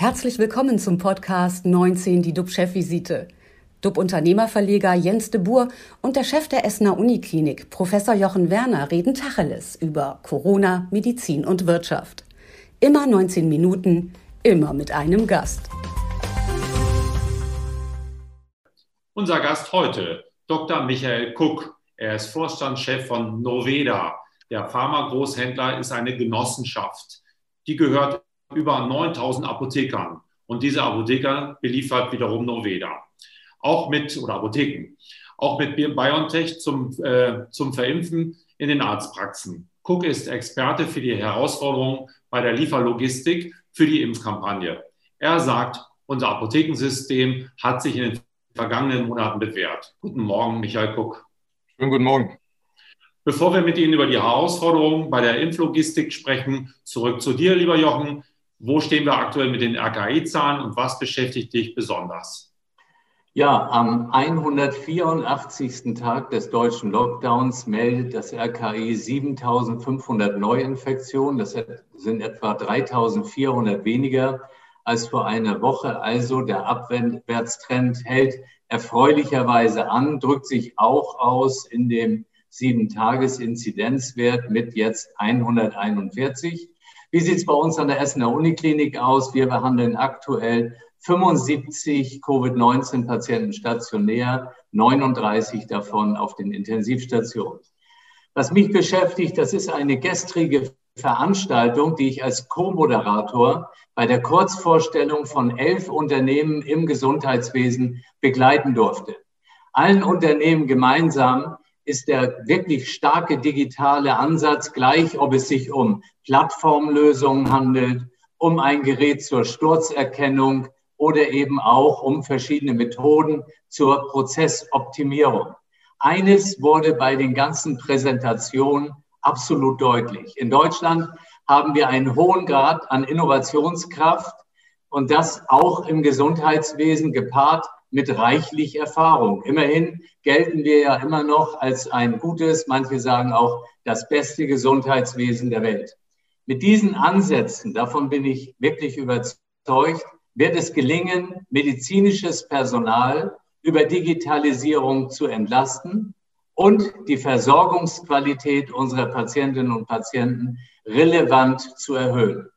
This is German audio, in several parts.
Herzlich willkommen zum Podcast 19, die DUB-Chefvisite. DUB-Unternehmerverleger Jens de Boer und der Chef der Essener Uniklinik, Professor Jochen Werner, reden Tacheles über Corona, Medizin und Wirtschaft. Immer 19 Minuten, immer mit einem Gast. Unser Gast heute, Dr. Michael Kuck. Er ist Vorstandschef von Noveda. Der Pharmagroßhändler ist eine Genossenschaft. Die gehört über 9000 Apothekern. Und diese Apotheker beliefert wiederum Noveda. Auch mit, oder Apotheken, auch mit BioNTech zum, äh, zum Verimpfen in den Arztpraxen. Cook ist Experte für die Herausforderungen bei der Lieferlogistik für die Impfkampagne. Er sagt, unser Apothekensystem hat sich in den vergangenen Monaten bewährt. Guten Morgen, Michael Cook. Schönen guten Morgen. Bevor wir mit Ihnen über die Herausforderungen bei der Impflogistik sprechen, zurück zu dir, lieber Jochen. Wo stehen wir aktuell mit den RKI-Zahlen und was beschäftigt dich besonders? Ja, am 184. Tag des deutschen Lockdowns meldet das RKI 7500 Neuinfektionen. Das sind etwa 3400 weniger als vor einer Woche. Also der Abwärtstrend hält erfreulicherweise an, drückt sich auch aus in dem Sieben-Tages-Inzidenzwert mit jetzt 141. Wie sieht es bei uns an der Essener Uniklinik aus? Wir behandeln aktuell 75 Covid-19-Patienten stationär, 39 davon auf den Intensivstationen. Was mich beschäftigt, das ist eine gestrige Veranstaltung, die ich als Co-Moderator bei der Kurzvorstellung von elf Unternehmen im Gesundheitswesen begleiten durfte. Allen Unternehmen gemeinsam ist der wirklich starke digitale Ansatz gleich, ob es sich um Plattformlösungen handelt, um ein Gerät zur Sturzerkennung oder eben auch um verschiedene Methoden zur Prozessoptimierung. Eines wurde bei den ganzen Präsentationen absolut deutlich. In Deutschland haben wir einen hohen Grad an Innovationskraft und das auch im Gesundheitswesen gepaart mit reichlich Erfahrung. Immerhin gelten wir ja immer noch als ein gutes, manche sagen auch das beste Gesundheitswesen der Welt. Mit diesen Ansätzen, davon bin ich wirklich überzeugt, wird es gelingen, medizinisches Personal über Digitalisierung zu entlasten und die Versorgungsqualität unserer Patientinnen und Patienten relevant zu erhöhen.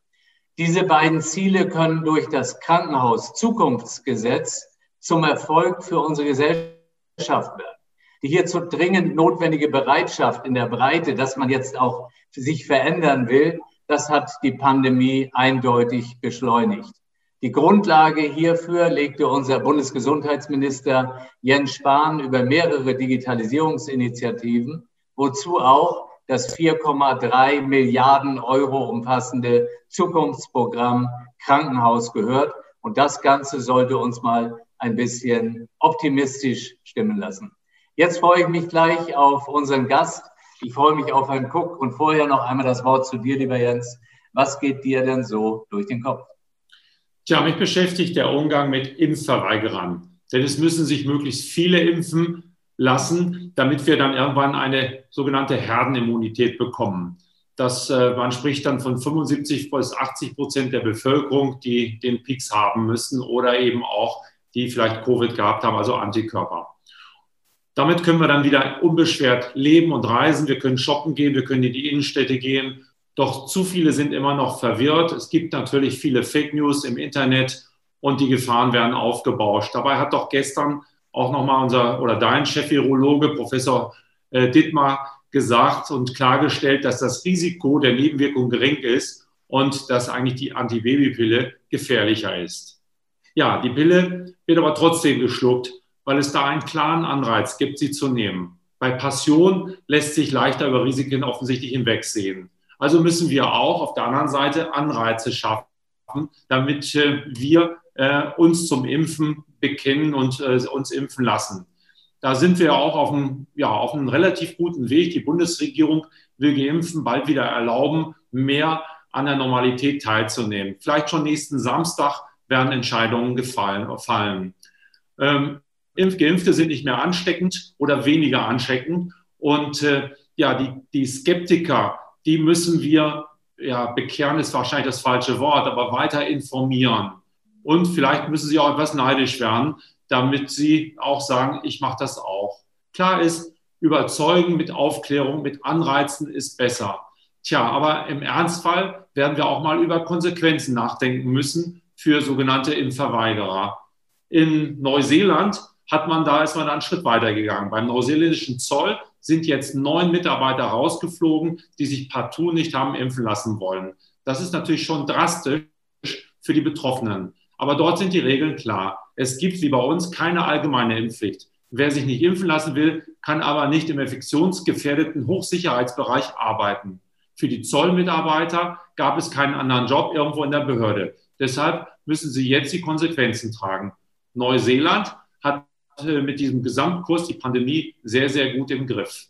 Diese beiden Ziele können durch das Krankenhaus-Zukunftsgesetz zum Erfolg für unsere Gesellschaft werden. Die hierzu dringend notwendige Bereitschaft in der Breite, dass man jetzt auch sich verändern will, das hat die Pandemie eindeutig beschleunigt. Die Grundlage hierfür legte unser Bundesgesundheitsminister Jens Spahn über mehrere Digitalisierungsinitiativen, wozu auch das 4,3 Milliarden Euro umfassende Zukunftsprogramm Krankenhaus gehört. Und das Ganze sollte uns mal ein bisschen optimistisch stimmen lassen. Jetzt freue ich mich gleich auf unseren Gast. Ich freue mich auf Herrn Cook und vorher noch einmal das Wort zu dir, lieber Jens. Was geht dir denn so durch den Kopf? Tja, mich beschäftigt der Umgang mit Impfverweigerern. Denn es müssen sich möglichst viele impfen lassen, damit wir dann irgendwann eine sogenannte Herdenimmunität bekommen. Das, äh, man spricht dann von 75 bis 80 Prozent der Bevölkerung, die den Peaks haben müssen oder eben auch die vielleicht Covid gehabt haben, also Antikörper. Damit können wir dann wieder unbeschwert leben und reisen. Wir können shoppen gehen, wir können in die Innenstädte gehen. Doch zu viele sind immer noch verwirrt. Es gibt natürlich viele Fake News im Internet und die Gefahren werden aufgebauscht. Dabei hat doch gestern auch nochmal unser oder dein Chef-Virologe, Professor äh, Dittmar, gesagt und klargestellt, dass das Risiko der Nebenwirkung gering ist und dass eigentlich die Antibabypille gefährlicher ist. Ja, die Pille wird aber trotzdem geschluckt, weil es da einen klaren Anreiz gibt, sie zu nehmen. Bei Passion lässt sich leichter über Risiken offensichtlich hinwegsehen. Also müssen wir auch auf der anderen Seite Anreize schaffen, damit äh, wir äh, uns zum Impfen bekennen und äh, uns impfen lassen. Da sind wir auch auf einem, ja, auf einem relativ guten Weg. Die Bundesregierung will Geimpfen bald wieder erlauben, mehr an der Normalität teilzunehmen. Vielleicht schon nächsten Samstag werden Entscheidungen gefallen, fallen. Ähm, Geimpfte sind nicht mehr ansteckend oder weniger ansteckend. Und äh, ja, die, die Skeptiker, die müssen wir, ja, bekehren ist wahrscheinlich das falsche Wort, aber weiter informieren. und vielleicht müssen Sie auch etwas neidisch werden, damit Sie auch sagen, ich mache das auch. Klar ist, überzeugen mit Aufklärung, mit Anreizen ist besser. Tja, aber im Ernstfall werden wir auch mal über Konsequenzen nachdenken müssen für sogenannte Impfverweigerer. In Neuseeland hat man da ist man einen Schritt weiter gegangen. Beim neuseeländischen Zoll sind jetzt neun Mitarbeiter rausgeflogen, die sich partout nicht haben impfen lassen wollen. Das ist natürlich schon drastisch für die Betroffenen. Aber dort sind die Regeln klar. Es gibt wie bei uns keine allgemeine Impfpflicht. Wer sich nicht impfen lassen will, kann aber nicht im infektionsgefährdeten Hochsicherheitsbereich arbeiten. Für die Zollmitarbeiter gab es keinen anderen Job irgendwo in der Behörde. Deshalb müssen sie jetzt die Konsequenzen tragen. Neuseeland hat äh, mit diesem Gesamtkurs die Pandemie sehr, sehr gut im Griff.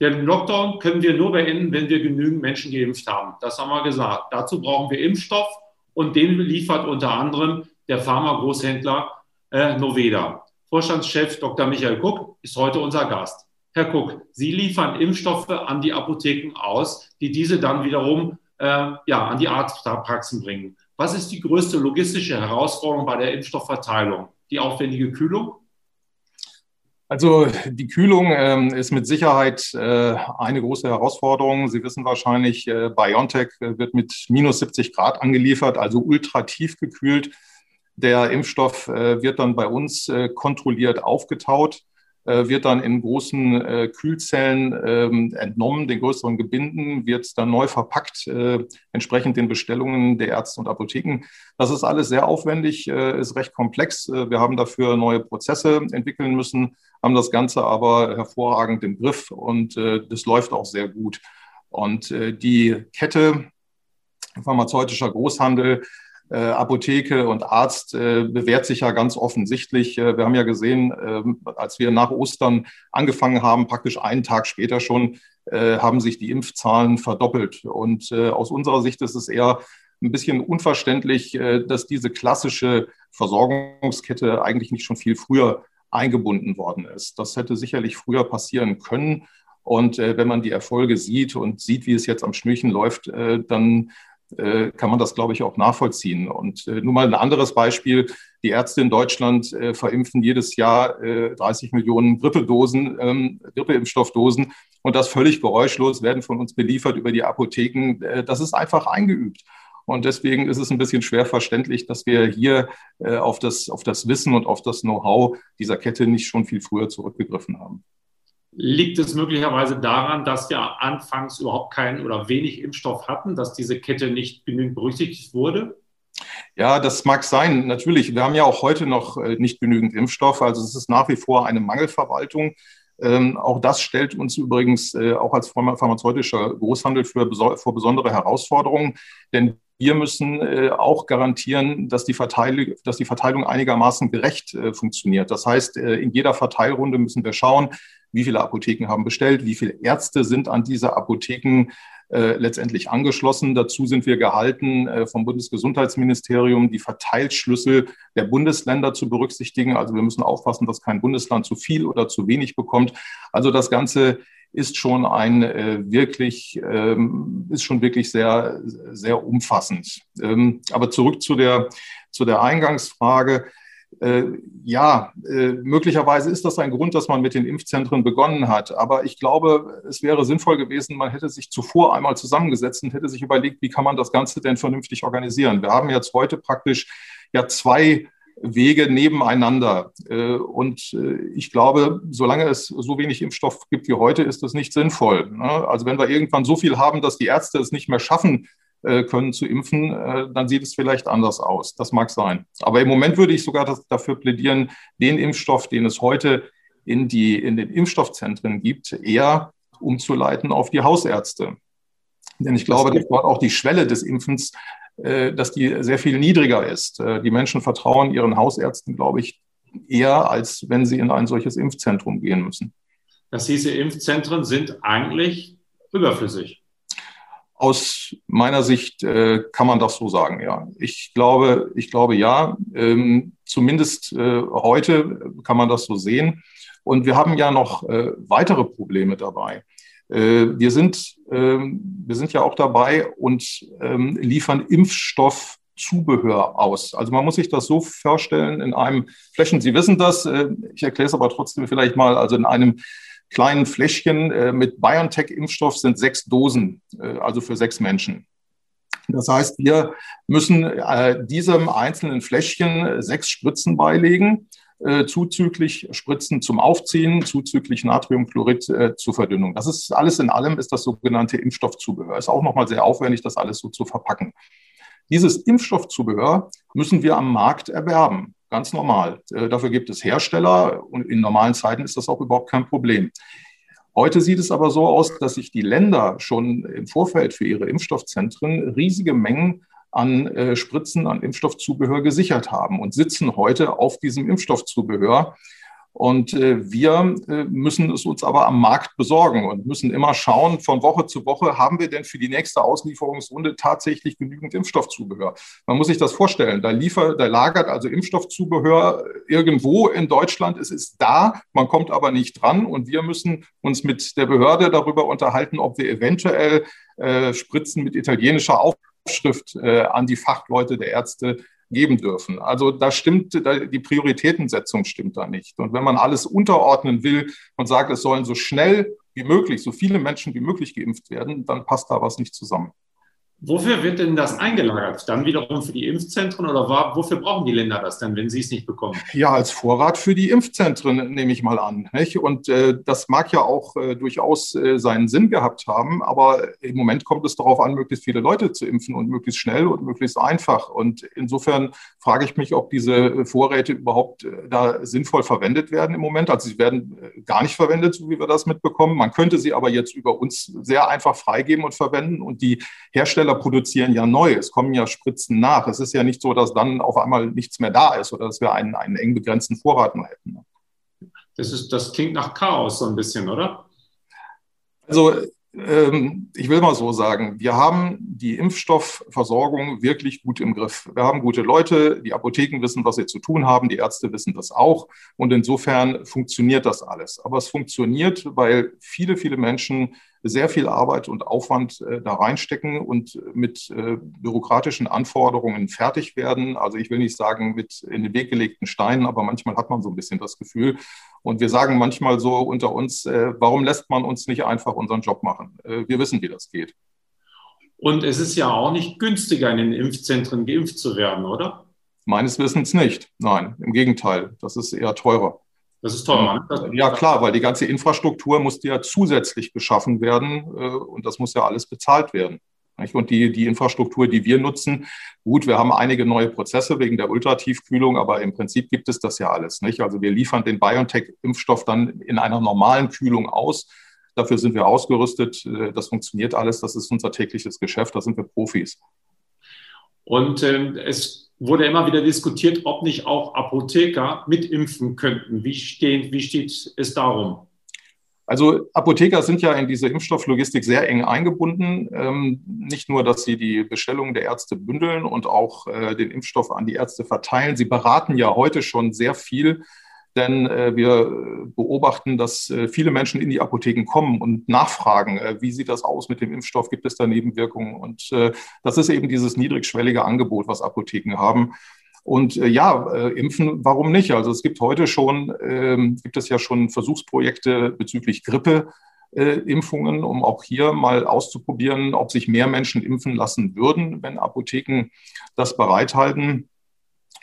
Den Lockdown können wir nur beenden, wenn wir genügend Menschen geimpft haben. Das haben wir gesagt. Dazu brauchen wir Impfstoff und den liefert unter anderem der Pharmagroßhändler äh, Noveda. Vorstandschef Dr. Michael Kuck ist heute unser Gast. Herr Kuck, Sie liefern Impfstoffe an die Apotheken aus, die diese dann wiederum äh, ja, an die Arztpraxen bringen. Was ist die größte logistische Herausforderung bei der Impfstoffverteilung? Die aufwendige Kühlung? Also die Kühlung ähm, ist mit Sicherheit äh, eine große Herausforderung. Sie wissen wahrscheinlich, äh, BioNTech äh, wird mit minus 70 Grad angeliefert, also ultra tief gekühlt. Der Impfstoff äh, wird dann bei uns äh, kontrolliert aufgetaut wird dann in großen äh, Kühlzellen ähm, entnommen, den größeren Gebinden, wird dann neu verpackt, äh, entsprechend den Bestellungen der Ärzte und Apotheken. Das ist alles sehr aufwendig, ist recht komplex. Wir haben dafür neue Prozesse entwickeln müssen, haben das Ganze aber hervorragend im Griff und das läuft auch sehr gut. Und die Kette pharmazeutischer Großhandel äh, Apotheke und Arzt äh, bewährt sich ja ganz offensichtlich. Äh, wir haben ja gesehen, ähm, als wir nach Ostern angefangen haben, praktisch einen Tag später schon, haben sich die Impfzahlen verdoppelt. Und aus unserer Sicht ist es eher ein bisschen unverständlich, dass diese klassische Versorgungskette eigentlich nicht schon viel früher eingebunden worden ist. Das hätte sicherlich früher passieren können. Und wenn man die Erfolge sieht und sieht, wie es jetzt am Schnürchen läuft, dann äh, kann man das, glaube ich, auch nachvollziehen. Und äh, nur mal ein anderes Beispiel. Die Ärzte in Deutschland äh, verimpfen jedes Jahr äh, 30 Millionen Grippedosen, ähm, Grippeimpfstoffdosen und das völlig geräuschlos werden von uns beliefert über die Apotheken. Äh, das ist einfach eingeübt. Und deswegen ist es ein bisschen schwer verständlich, dass wir hier äh, auf, das, auf das Wissen und auf das Know-how dieser Kette nicht schon viel früher zurückgegriffen haben. Liegt es möglicherweise daran, dass wir anfangs überhaupt keinen oder wenig Impfstoff hatten, dass diese Kette nicht genügend berücksichtigt wurde? Ja, das mag sein. Natürlich, wir haben ja auch heute noch äh, nicht genügend Impfstoff. Also es ist nach wie vor eine Mangelverwaltung. Ähm, auch das stellt uns übrigens äh, auch als pharmazeutischer Großhandel für, vor besondere Herausforderungen. Denn wir müssen äh, auch garantieren, dass die, Verteilung, dass die Verteilung einigermaßen gerecht äh, funktioniert. Das heißt, äh, in jeder Verteilrunde müssen wir schauen, wie viele Apotheken haben bestellt, wie viele Ärzte sind an diese Apotheken äh, letztendlich angeschlossen. Dazu sind wir gehalten, äh, vom Bundesgesundheitsministerium die Verteilschlüssel der Bundesländer zu berücksichtigen. Also wir müssen aufpassen, dass kein Bundesland zu viel oder zu wenig bekommt. Also das Ganze ist schon ein äh, wirklich, ähm, ist schon wirklich sehr, sehr umfassend. Ähm, aber zurück zu der, zu der Eingangsfrage. Äh, ja, äh, möglicherweise ist das ein Grund, dass man mit den Impfzentren begonnen hat. Aber ich glaube, es wäre sinnvoll gewesen, man hätte sich zuvor einmal zusammengesetzt und hätte sich überlegt, wie kann man das Ganze denn vernünftig organisieren. Wir haben jetzt heute praktisch ja zwei Wege nebeneinander. Äh, und ich glaube, solange es so wenig Impfstoff gibt wie heute, ist das nicht sinnvoll. Ne? Also wenn wir irgendwann so viel haben, dass die Ärzte es nicht mehr schaffen, äh, können zu impfen, äh, dann sieht es vielleicht anders aus. Das mag sein. Aber im Moment würde ich sogar dafür plädieren, den Impfstoff, den es heute in, die, in den Impfstoffzentren gibt, eher umzuleiten auf die Hausärzte. Denn ich glaube, dass dort auch die Schwelle des Impfens, äh, dass die sehr viel niedriger ist. Die Menschen vertrauen ihren Hausärzten, glaube ich, eher, als wenn sie in ein solches Impfzentrum gehen müssen. Das hieße, Impfzentren sind eigentlich überflüssig. Aus meiner Sicht äh, kann man das so sagen, ja. Ich glaube, ich glaube ja. Ähm, zumindest äh, heute kann man das so sehen. Und wir haben ja noch äh, weitere Probleme dabei. Äh, wir, sind, ähm, wir sind ja auch dabei und ähm, liefern Impfstoff Impfstoffzubehör aus. Also man muss sich das so vorstellen in einem Flächen, Sie wissen das, äh, ich erkläre es aber trotzdem vielleicht mal, also in einem kleinen Fläschchen äh, mit BioNTech-Impfstoff sind sechs Dosen, äh, also für sechs Menschen. Das heißt, wir müssen diesem einzelnen Fläschchen sechs Spritzen beilegen äh, zuzüglich Spritzen zum Aufziehen, zuzüglich Natriumchlorid äh, zur Verdünnung. Das ist alles in allem ist das sogenannte Impfstoffzubehör. Ist auch nochmal sehr aufwendig, das alles so zu verpacken. Dieses Impfstoffzubehör müssen wir am Markt erwerben. Ganz normal. Äh, dafür gibt es Hersteller und in normalen Zeiten ist das auch überhaupt kein Problem. Heute sieht es aber so aus, dass sich die Länder schon im Vorfeld für ihre Impfstoffzentren riesige Mengen an äh, Spritzen, an Impfstoffzubehör gesichert haben und sitzen heute auf diesem Impfstoffzubehör. Und äh, wir äh, müssen es uns aber am Markt besorgen und müssen immer schauen, von Woche zu Woche, haben wir denn für die nächste Auslieferungsrunde tatsächlich genügend Impfstoffzubehör? Man muss sich das vorstellen. Da, liefer, da lagert also Impfstoffzubehör irgendwo in Deutschland. Es ist da, man kommt aber nicht dran. Und wir müssen uns mit der Behörde darüber unterhalten, ob wir eventuell äh, Spritzen mit italienischer Aufschrift äh, an die Fachleute der Ärzte geben dürfen. Also da stimmt, die Prioritätensetzung stimmt da nicht. Und wenn man alles unterordnen will und sagt, es sollen so schnell wie möglich, so viele Menschen wie möglich geimpft werden, dann passt da was nicht zusammen. Wofür wird denn das eingelagert? Dann wiederum für die Impfzentren oder wofür brauchen die Länder das denn, wenn sie es nicht bekommen? Ja, als Vorrat für die Impfzentren nehme ich mal an. Nicht? Und äh, das mag ja auch äh, durchaus äh, seinen Sinn gehabt haben, aber im Moment kommt es darauf an, möglichst viele Leute zu impfen und möglichst schnell und möglichst einfach. Und insofern frage ich mich, ob diese Vorräte überhaupt äh, da sinnvoll verwendet werden im Moment. Also sie werden äh, gar nicht verwendet, so wie wir das mitbekommen. Man könnte sie aber jetzt über uns sehr einfach freigeben und verwenden und die Hersteller Hersteller produzieren ja neu, es kommen ja Spritzen nach. Es ist ja nicht so, dass dann auf einmal nichts mehr da ist oder dass wir einen, einen eng begrenzten Vorrat nur hätten. Das, ist, das klingt nach Chaos so ein bisschen, oder? Also ähm, ich will mal so sagen, wir haben die Impfstoffversorgung wirklich gut im Griff. Wir haben gute Leute, die Apotheken wissen, was sie zu tun haben, die Ärzte wissen das auch. Und insofern funktioniert das alles. Aber es funktioniert, weil viele, viele Menschen sehr viel Arbeit und Aufwand äh, da reinstecken und mit äh, bürokratischen Anforderungen fertig werden. Also ich will nicht sagen mit in den Weg gelegten Steinen, aber manchmal hat man so ein bisschen das Gefühl. Und wir sagen manchmal so unter uns, äh, warum lässt man uns nicht einfach unseren Job machen? Äh, wir wissen, wie das geht. Und es ist ja auch nicht günstiger, in den Impfzentren geimpft zu werden, oder? Meines Wissens nicht. Nein, im Gegenteil. Das ist eher teurer. Das ist teuer. Ne? Ja, klar, weil die ganze Infrastruktur muss ja zusätzlich geschaffen werden äh, und das muss ja alles bezahlt werden. Und die, die Infrastruktur, die wir nutzen, gut, wir haben einige neue Prozesse wegen der Ultratiefkühlung, aber im Prinzip gibt es das ja alles nicht. Also wir liefern den BioNTech-Impfstoff dann in einer normalen Kühlung aus. Dafür sind wir ausgerüstet. Äh, das funktioniert alles. Das ist unser tägliches Geschäft. Da sind wir Profis. Und ähm, es wurde immer wieder diskutiert, ob nicht auch Apotheker mitimpfen könnten. Wie, steht, wie steht es darum? Also Apotheker sind ja in diese Impfstofflogistik sehr eng eingebunden. Ähm, nicht nur, dass sie die Bestellungen der Ärzte bündeln und auch äh, den Impfstoff an die Ärzte verteilen. Sie beraten ja heute schon sehr viel denn äh, wir beobachten, dass äh, viele Menschen in die Apotheken kommen und nachfragen, äh, wie sieht das aus mit dem Impfstoff, gibt es da Nebenwirkungen? Und äh, das ist eben dieses niedrigschwellige Angebot, was Apotheken haben. Und äh, ja, äh, impfen, warum nicht? Also es gibt heute schon, ähm, gibt es ja schon Versuchsprojekte bezüglich Grippe. Impfungen, um auch hier mal auszuprobieren, ob sich mehr Menschen impfen lassen würden, wenn Apotheken das bereithalten.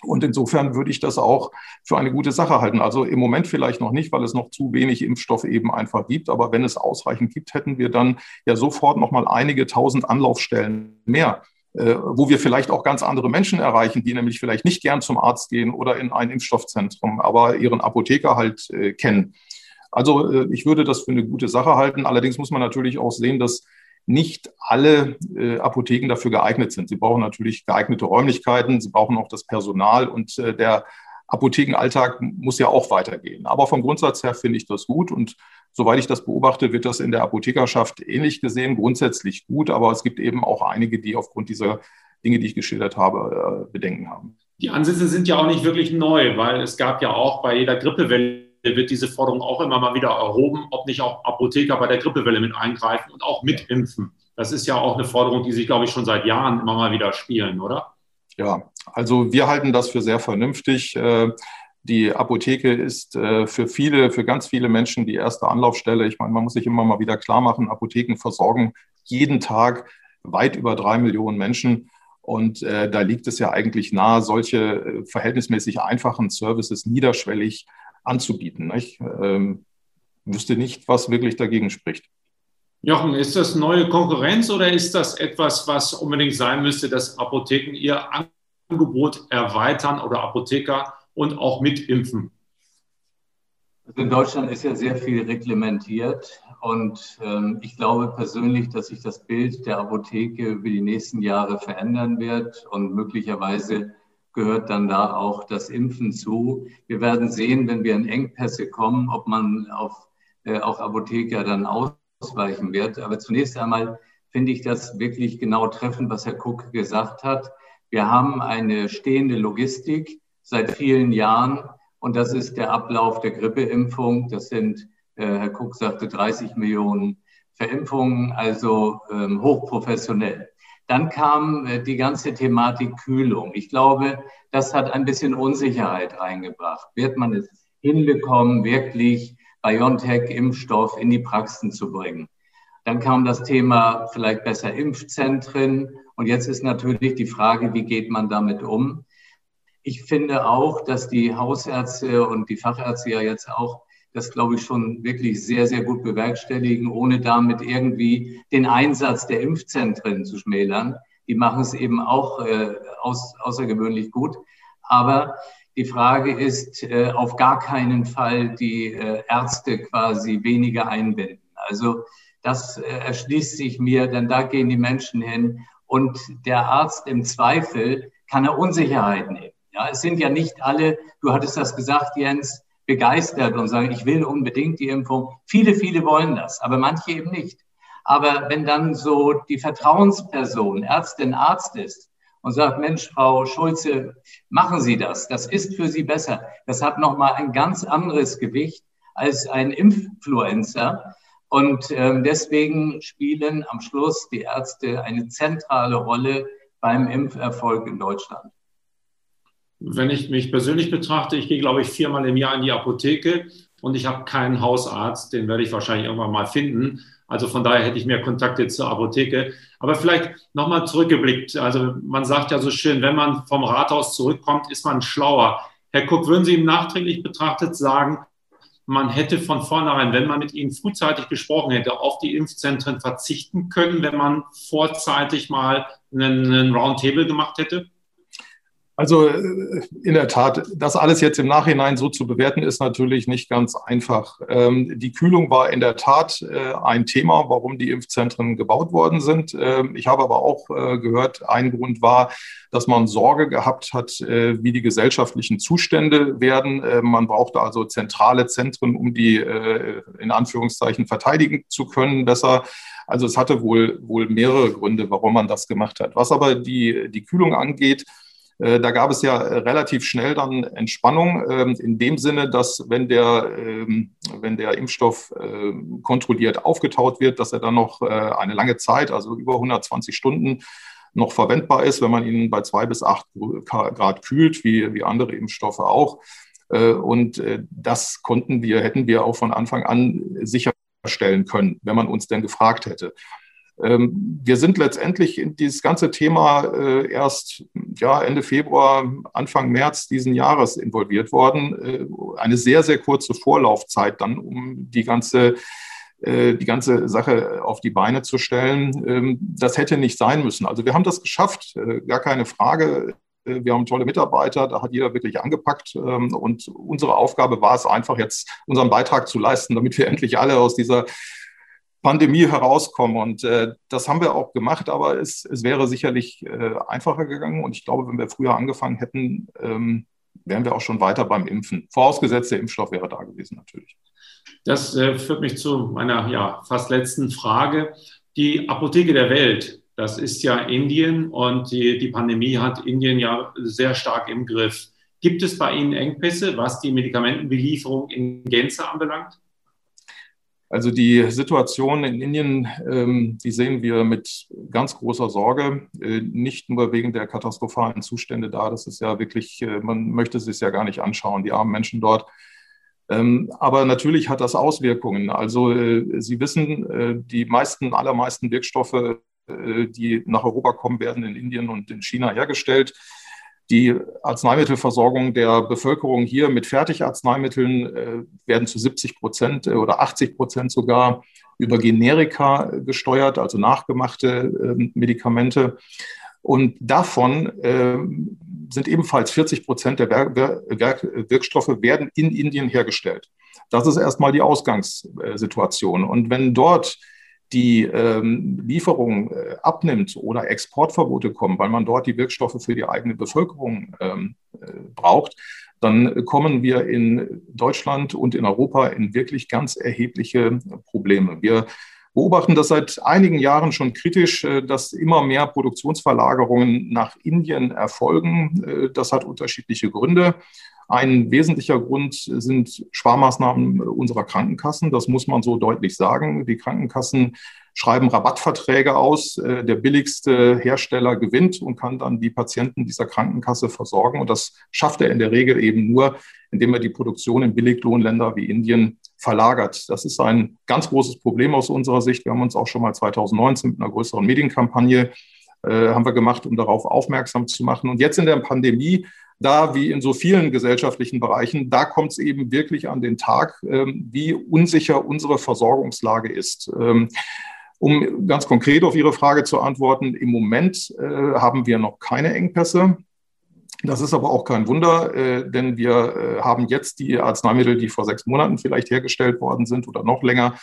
Und insofern würde ich das auch für eine gute Sache halten. Also im Moment vielleicht noch nicht, weil es noch zu wenig Impfstoff eben einfach gibt. Aber wenn es ausreichend gibt, hätten wir dann ja sofort noch mal einige tausend Anlaufstellen mehr äh, wo wir vielleicht auch ganz andere Menschen erreichen, die nämlich vielleicht nicht gern zum Arzt gehen oder in ein Impfstoffzentrum, aber ihren Apotheker halt äh, kennen. Also äh, ich würde das für eine gute Sache halten. Allerdings muss man natürlich auch sehen, dass nicht alle äh, Apotheken dafür geeignet sind. Sie brauchen natürlich geeignete Räumlichkeiten, sie brauchen auch das Personal und äh, der Apothekenalltag muss ja auch weitergehen. Aber vom Grundsatz her finde ich das gut und soweit ich das beobachte, wird das in der Apothekerschaft ähnlich gesehen, grundsätzlich gut, aber es gibt eben auch einige, die aufgrund dieser Dinge, die ich geschildert habe, äh, Bedenken haben. Die Ansätze sind ja auch nicht wirklich neu, weil es gab ja auch bei jeder Grippewelle wird diese Forderung auch immer mal wieder erhoben, ob nicht auch Apotheker bei der Grippewelle mit eingreifen und auch mitimpfen. Das ist ja auch eine Forderung, die sich, glaube ich, schon seit Jahren immer mal wieder spielen, oder? Ja, also wir halten das für sehr vernünftig. Äh, die Apotheke ist äh, für viele, für ganz viele Menschen die erste Anlaufstelle. Ich meine, man muss sich immer mal wieder klar machen, Apotheken versorgen jeden Tag weit über drei Millionen Menschen. Und äh, da liegt es ja eigentlich nahe, solche äh, verhältnismäßig einfachen Services niederschwellig anzubieten. Ich ähm, wüsste nicht, was wirklich dagegen spricht. Jochen, ist das neue Konkurrenz oder ist das etwas, was unbedingt sein müsste, dass Apotheken ihr Angebot erweitern oder Apotheker und auch mitimpfen? Also in Deutschland ist ja sehr viel reglementiert und ähm, ich glaube persönlich, dass sich das Bild der Apotheke über die nächsten Jahre verändern wird und möglicherweise gehört dann da auch das Impfen zu. Wir werden sehen, wenn wir in Engpässe kommen, ob man auf äh, auch Apotheker dann ausweichen wird. Aber zunächst einmal finde ich das wirklich genau treffend, was Herr Cook gesagt hat. Wir haben eine stehende Logistik seit vielen Jahren und das ist der Ablauf der Grippeimpfung. Das sind, äh, Herr Cook sagte, 30 Millionen Verimpfungen, also ähm, hochprofessionell. Dann kam äh, die ganze Thematik Kühlung. Ich glaube, das hat ein bisschen Unsicherheit reingebracht. Wird man es hinbekommen, wirklich BioNTech-Impfstoff in die Praxen zu bringen? Dann kam das Thema vielleicht besser Impfzentren. Und jetzt ist natürlich die Frage, wie geht man damit um? Ich finde auch, dass die Hausärzte und die Fachärzte ja jetzt auch das, glaube ich, schon wirklich sehr, sehr gut bewerkstelligen, ohne damit irgendwie den Einsatz der Impfzentren zu schmälern. Die machen es eben auch äh, aus, außergewöhnlich gut. Aber die Frage ist, äh, auf gar keinen Fall die äh, Ärzte quasi weniger einbinden. Also das äh, erschließt sich mir, denn da gehen die Menschen hin und der Arzt im Zweifel kann er Unsicherheit nehmen. Ja, es sind ja nicht alle, du hattest das gesagt, Jens, begeistert und sagen, ich will unbedingt die Impfung. Viele, viele wollen das, aber manche eben nicht. Aber wenn dann so die Vertrauensperson, Ärztin, Arzt ist und sagt, Mensch, Frau Schulze, machen Sie das, das ist für Sie besser. Das hat nochmal ein ganz anderes Gewicht als ein Influencer. Und ähm, deswegen spielen am Schluss die Ärzte eine zentrale Rolle beim Impferfolg in Deutschland. Wenn ich mich persönlich betrachte, ich gehe, glaube ich, viermal im Jahr in die Apotheke und ich habe keinen Hausarzt, den werde ich wahrscheinlich irgendwann mal finden. Also von daher hätte ich mehr Kontakte zur Apotheke. Aber vielleicht nochmal zurückgeblickt. Also man sagt ja so schön, wenn man vom Rathaus zurückkommt, ist man schlauer. Herr Kuck, würden Sie ihm nachträglich betrachtet sagen, man hätte von vornherein, wenn man mit Ihnen frühzeitig gesprochen hätte, auf die Impfzentren verzichten können, wenn man vorzeitig mal einen, einen Roundtable gemacht hätte? Also äh, in der Tat, das alles jetzt im Nachhinein so zu bewerten, ist natürlich nicht ganz einfach. Ähm, die Kühlung war in der Tat äh, ein Thema, warum die Impfzentren gebaut worden sind. Ähm, ich habe aber auch äh, gehört, ein Grund war, dass man Sorge gehabt hat, wie die gesellschaftlichen Zustände werden. Man brauchte also zentrale Zentren, um die in Anführungszeichen verteidigen zu können besser. Also es hatte wohl, wohl mehrere Gründe, warum man das gemacht hat. Was aber die, die Kühlung angeht, da gab es ja relativ schnell dann Entspannung ähm, in dem Sinne, dass wenn der, ähm, wenn der Impfstoff ähm, kontrolliert aufgetaut wird, dass er dann noch äh, eine lange Zeit, also über 120 Stunden, noch verwendbar ist, wenn man ihn bei zwei bis acht Grad kühlt, wie, wie andere Impfstoffe auch. Äh, und das konnten wir, hätten wir auch von Anfang an sicherstellen können, wenn man uns denn gefragt hätte. Ähm, wir sind letztendlich in dieses ganze Thema äh, erst ja, Ende Februar, Anfang März diesen Jahres involviert worden. Äh, eine sehr, sehr kurze Vorlaufzeit dann, um die ganze, äh, die ganze Sache auf die Beine zu stellen. Ähm, das hätte nicht sein müssen. Also wir haben das geschafft, gar keine Frage. Wir haben tolle Mitarbeiter, da hat jeder wirklich angepackt. Ähm, und unsere Aufgabe war es einfach jetzt, unseren Beitrag zu leisten, damit wir endlich alle aus dieser Pandemie herauskommen. Und äh, das haben wir auch gemacht, aber es, es wäre sicherlich äh, einfacher gegangen. Und ich glaube, wenn wir früher angefangen hätten, ähm, wären wir auch schon weiter beim Impfen. Vorausgesetzt, der Impfstoff wäre da gewesen natürlich. Das äh, führt mich zu meiner ja, fast letzten Frage. Die Apotheke der Welt, das ist ja Indien und die, die Pandemie hat Indien ja sehr stark im Griff. Gibt es bei Ihnen Engpässe, was die Medikamentenbelieferung in Gänze anbelangt? Also die Situation in Indien, ähm, die sehen wir mit ganz großer Sorge, äh, nicht nur wegen der katastrophalen Zustände da. Das ist ja wirklich, äh, man möchte es sich ja gar nicht anschauen, die armen Menschen dort. Ähm, aber natürlich hat das Auswirkungen. Also äh, Sie wissen, die meisten, allermeisten Wirkstoffe, die nach Europa kommen, werden in Indien und in China hergestellt die Arzneimittelversorgung der Bevölkerung hier mit Fertigarzneimitteln äh, werden zu 70 Prozent äh, oder 80 Prozent sogar über Generika gesteuert, also nachgemachte äh, Medikamente. Und davon äh, sind ebenfalls 40 Prozent der Werk Werk Wirkstoffe werden in Indien hergestellt. Das ist erstmal die Ausgangssituation. Und wenn dort die ähm, Lieferung äh, abnimmt oder Exportverbote kommen, weil man dort die Wirkstoffe für die eigene Bevölkerung ähm, äh, braucht, dann kommen wir in Deutschland und in Europa in wirklich ganz erhebliche Probleme. Wir beobachten das seit einigen Jahren schon kritisch, äh, dass immer mehr Produktionsverlagerungen nach Indien erfolgen. Äh, das hat unterschiedliche Gründe. Ein wesentlicher Grund sind Sparmaßnahmen unserer Krankenkassen. Das muss man so deutlich sagen. Die Krankenkassen schreiben Rabattverträge aus. Äh, der billigste Hersteller gewinnt und kann dann die Patienten dieser Krankenkasse versorgen. Und das schafft er in der Regel eben nur, indem er die Produktion in Billiglohnländer wie Indien verlagert. Das ist ein ganz großes Problem aus unserer Sicht. Wir haben uns auch schon mal 2019 mit einer größeren Medienkampagne äh, haben wir gemacht, um darauf aufmerksam zu machen. Und jetzt in der Pandemie da wie in so vielen gesellschaftlichen Bereichen, da kommt es eben wirklich an den Tag, ähm, wie unsicher unsere Versorgungslage ist. Ähm, um ganz konkret auf Ihre Frage zu antworten, im Moment äh, haben wir noch keine Engpässe. Das ist aber auch kein Wunder, äh, denn wir äh, haben jetzt die Arzneimittel, die vor sechs Monaten vielleicht hergestellt worden sind oder noch länger.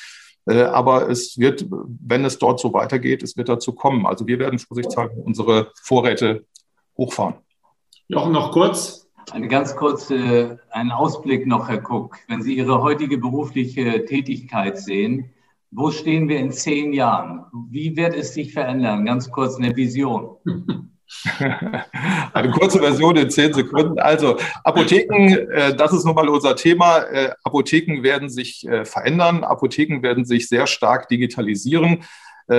Aber es wird, wenn es dort so weitergeht, es wird dazu kommen. Also wir werden vorsichtshalber unsere Vorräte hochfahren. Jochen, noch kurz. Eine ganz kurze, einen Ausblick noch, Herr Cook. Wenn Sie Ihre heutige berufliche Tätigkeit sehen, wo stehen wir in zehn Jahren? Wie wird es sich verändern? Ganz kurz eine Vision. Eine kurze Version in zehn Sekunden. Also Apotheken, äh, das ist nun mal unser Thema. Äh, Apotheken werden sich äh, verändern. Apotheken werden sich sehr stark digitalisieren.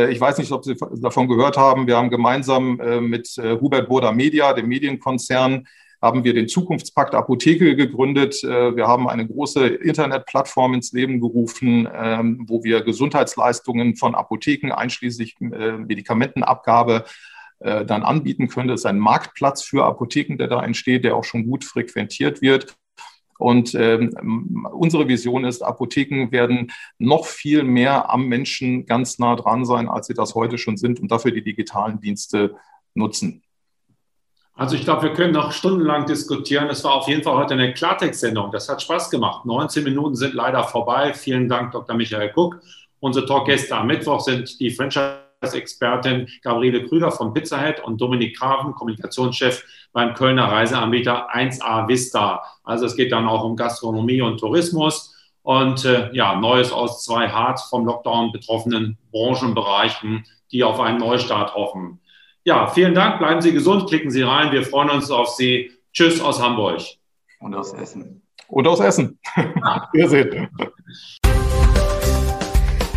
Ich weiß nicht, ob Sie davon gehört haben. Wir haben gemeinsam mit Hubert Boda Media, dem Medienkonzern, haben wir den Zukunftspakt Apotheke gegründet. Wir haben eine große Internetplattform ins Leben gerufen, ähm, wo wir Gesundheitsleistungen von Apotheken einschließlich Medikamentenabgabe dann anbieten können. Das ist ein Marktplatz für Apotheken, der da entsteht, der auch schon gut frequentiert wird. Und ähm, unsere Vision ist, Apotheken werden noch viel mehr am Menschen ganz nah dran sein, als sie das heute schon sind und dafür die digitalen Dienste nutzen. Also ich glaube, wir können noch stundenlang diskutieren. Es war auf jeden Fall heute eine Klartext-Sendung. Das hat Spaß gemacht. 19 Minuten sind leider vorbei. Vielen Dank, Dr. Michael Cook. Unsere Talkgäste am Mittwoch sind die Franchise Expertin Gabriele Krüger von Pizzahead und Dominik Graven, Kommunikationschef beim Kölner Reiseanbieter 1A Vista. Also es geht dann auch um Gastronomie und Tourismus und äh, ja, Neues aus zwei hart vom Lockdown betroffenen Branchenbereichen, die auf einen Neustart hoffen. Ja, vielen Dank, bleiben Sie gesund, klicken Sie rein, wir freuen uns auf Sie. Tschüss aus Hamburg. Und aus Essen. Und aus Essen. Ja. Wir sehen.